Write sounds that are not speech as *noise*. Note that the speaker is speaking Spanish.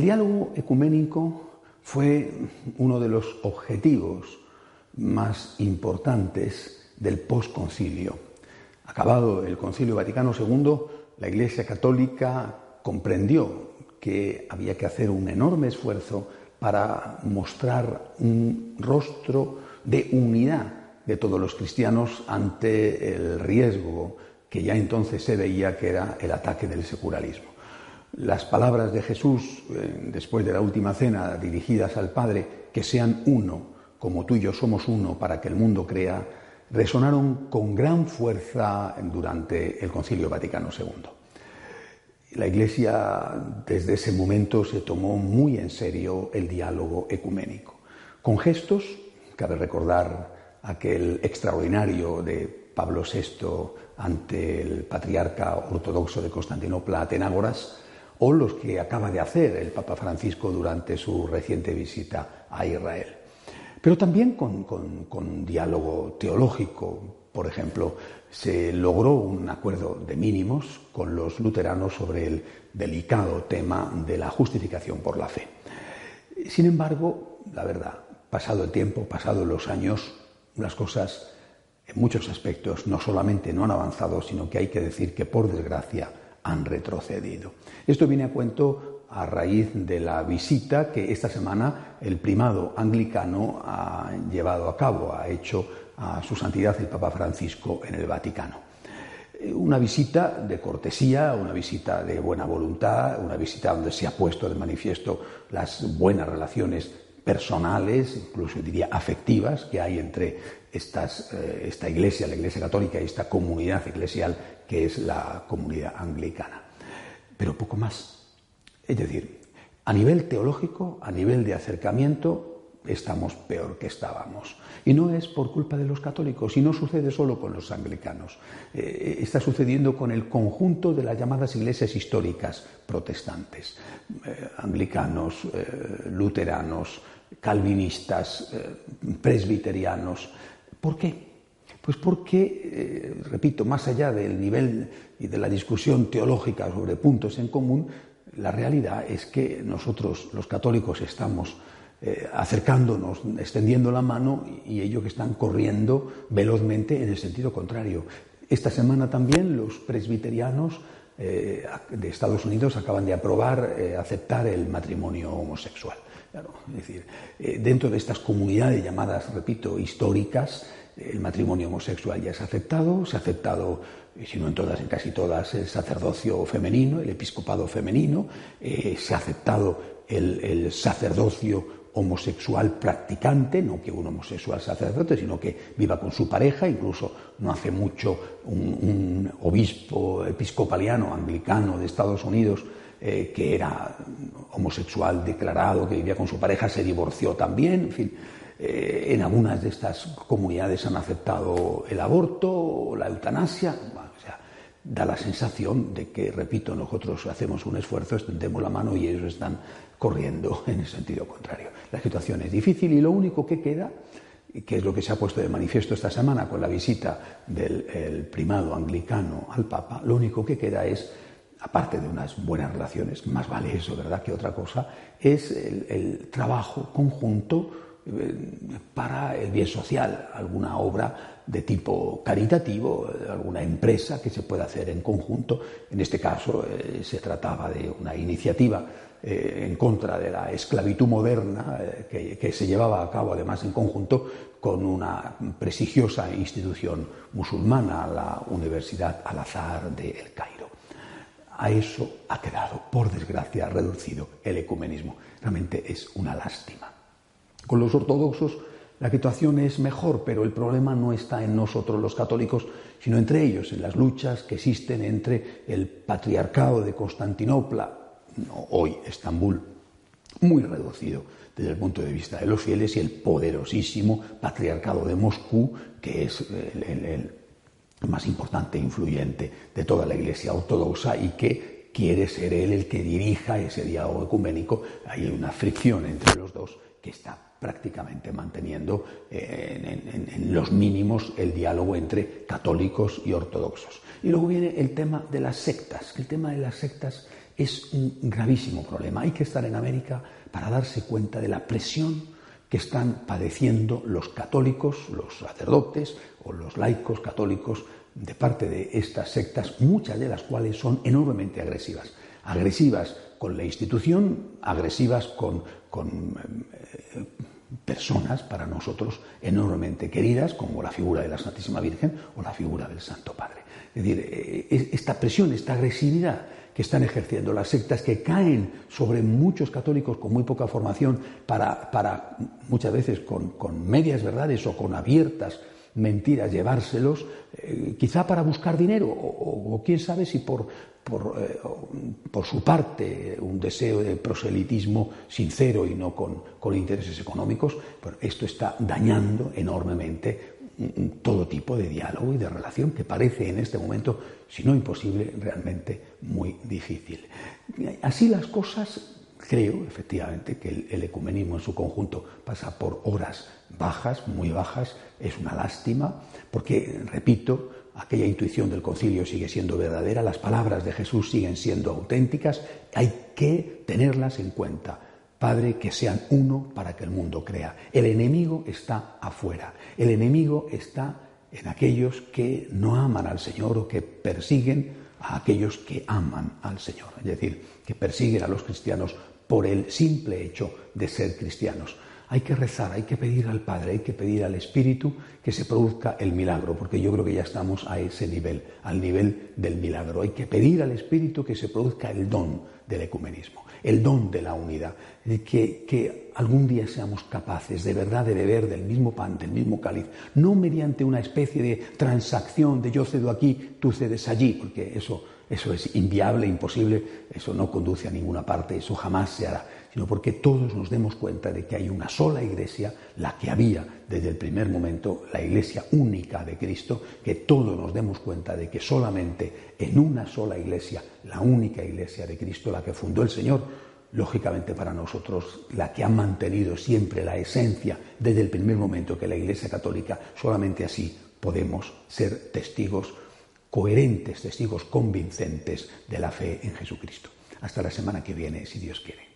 El diálogo ecuménico fue uno de los objetivos más importantes del posconcilio. Acabado el Concilio Vaticano II, la Iglesia Católica comprendió que había que hacer un enorme esfuerzo para mostrar un rostro de unidad de todos los cristianos ante el riesgo que ya entonces se veía que era el ataque del secularismo. Las palabras de Jesús eh, después de la última cena dirigidas al Padre, que sean uno, como tú y yo somos uno, para que el mundo crea, resonaron con gran fuerza durante el Concilio Vaticano II. La Iglesia desde ese momento se tomó muy en serio el diálogo ecuménico. Con gestos, cabe recordar aquel extraordinario de Pablo VI ante el patriarca ortodoxo de Constantinopla, Atenágoras, o los que acaba de hacer el Papa Francisco durante su reciente visita a Israel. Pero también con, diálogo teológico. Por ejemplo, se logró un acuerdo de mínimos con los luteranos sobre el delicado tema de la justificación por la fe. Sin embargo, la verdad, pasado el tiempo, pasado los años, las cosas en muchos aspectos no solamente no han avanzado, sino que hay que decir que por desgracia han retrocedido. Esto viene a cuento a raíz de la visita que esta semana el primado anglicano ha llevado a cabo, ha hecho a su santidad el Papa Francisco en el Vaticano. Una visita de cortesía, una visita de buena voluntad, una visita donde se ha puesto de manifiesto las buenas relaciones personales, incluso diría afectivas, que hay entre estas, eh, esta iglesia, la iglesia católica y esta comunidad eclesial que es la comunidad anglicana. Pero poco más. Es decir, a nivel teológico, a nivel de acercamiento, estamos peor que estábamos. Y no es por culpa de los católicos, y no sucede solo con los anglicanos. Eh, está sucediendo con el conjunto de las llamadas iglesias históricas protestantes, eh, anglicanos, eh, luteranos, calvinistas, presbiterianos. ¿Por qué? Pues porque, repito, más allá del nivel y de la discusión teológica sobre puntos en común, la realidad es que nosotros, los católicos, estamos eh, acercándonos, extendiendo la mano y ellos que están corriendo velozmente en el sentido contrario. Esta semana también los presbiterianos eh, de Estados Unidos acaban de aprobar eh, aceptar el matrimonio homosexual. Es decir, dentro de estas comunidades llamadas, repito, históricas, el matrimonio homosexual ya ha aceptado, se ha aceptado, si no en todas, en casi todas, el sacerdocio femenino, el episcopado femenino, se ha aceptado el, el sacerdocio homosexual practicante, no que un homosexual sacerdote, sino que viva con su pareja, incluso no hace mucho un, obispo episcopaliano anglicano de Estados Unidos eh, que era homosexual declarado, que vivía con su pareja, se divorció también, en fin. Eh, en algunas de estas comunidades han aceptado el aborto la eutanasia. Da la sensación de que, repito, nosotros hacemos un esfuerzo, extendemos la mano y ellos están corriendo *laughs* en el sentido contrario. La situación es difícil y lo único que queda, que es lo que se ha puesto de manifiesto esta semana con la visita del primado anglicano al Papa, lo único que queda es, aparte de unas buenas relaciones, más vale eso, ¿verdad?, que otra cosa, es el, trabajo conjunto para el bien social, alguna obra de tipo caritativo, alguna empresa que se pueda hacer en conjunto. En este caso eh, se trataba de una iniciativa eh, en contra de la esclavitud moderna eh, que, que, se llevaba a cabo además en conjunto con una prestigiosa institución musulmana, la Universidad Al-Azhar de El Cairo. a eso ha quedado, por desgracia, reducido el ecumenismo. Realmente es una lástima. Con los ortodoxos la situación es mejor, pero el problema no está en nosotros los católicos, sino entre ellos, en las luchas que existen entre el patriarcado de Constantinopla, hoy Estambul, muy reducido desde el punto de vista de los fieles, y el poderosísimo patriarcado de Moscú, que es el, más importante e influyente de toda la Iglesia ortodoxa y que quiere ser él el que dirija ese diálogo ecuménico. Hay una fricción entre los dos está prácticamente manteniendo eh, en, los mínimos el diálogo entre católicos y ortodoxos. Y luego viene el tema de las sectas, el tema de las sectas es un gravísimo problema. Hay que estar en América para darse cuenta de la presión que están padeciendo los católicos, los sacerdotes o los laicos católicos de parte de estas sectas, muchas de las cuales son enormemente agresivas. Agresivas con la institución, agresivas con, eh, personas para nosotros enormemente queridas, como la figura de la Santísima Virgen o la figura del Santo Padre. Es decir, eh, esta presión, esta agresividad que están ejerciendo las sectas que caen sobre muchos católicos con muy poca formación para, muchas veces con, medias verdades o con abiertas mentiras llevárselos, eh, quizá para buscar dinero o, quién sabe si por, eh, por, su parte un deseo de proselitismo sincero y no con, con intereses económicos, esto está dañando enormemente todo tipo de diálogo y de relación que parece en este momento, si no imposible, realmente muy difícil. Así las cosas, creo efectivamente que el, ecumenismo en su conjunto pasa por horas bajas, muy bajas, es una lástima, porque, repito, aquella intuición del concilio sigue siendo verdadera, las palabras de Jesús siguen siendo auténticas, hay que tenerlas en cuenta Padre, que sean uno para que el mundo crea. El enemigo está afuera. El enemigo está en aquellos que no aman al Señor o que persiguen a aquellos que aman al Señor. Es decir, que persiguen a los cristianos por el simple hecho de ser cristianos. Hay que rezar, hay que pedir al Padre, hay que pedir al Espíritu que se produzca el milagro, porque yo creo que ya estamos a ese nivel, al nivel del milagro. Hay que pedir al Espíritu que se produzca el don del ecumenismo el don de la unidad, que, que, algún día seamos capaces de verdad de beber del mismo pan, del mismo cáliz, no mediante una especie de transacción de yo cedo aquí, tú cedes allí, porque eso, eso es inviable, imposible, eso no conduce a ninguna parte, eso jamás se hará, sino porque todos nos demos cuenta de que hay una sola iglesia, la que había desde el primer momento, la iglesia única de Cristo, que todos nos demos cuenta de que solamente en una sola iglesia, la única iglesia de Cristo, la que fundó el Señor, lógicamente para nosotros la que ha mantenido siempre la esencia desde el primer momento que la Iglesia Católica, solamente así podemos ser testigos coherentes, testigos convincentes de la fe en Jesucristo. Hasta la semana que viene, si Dios quiere.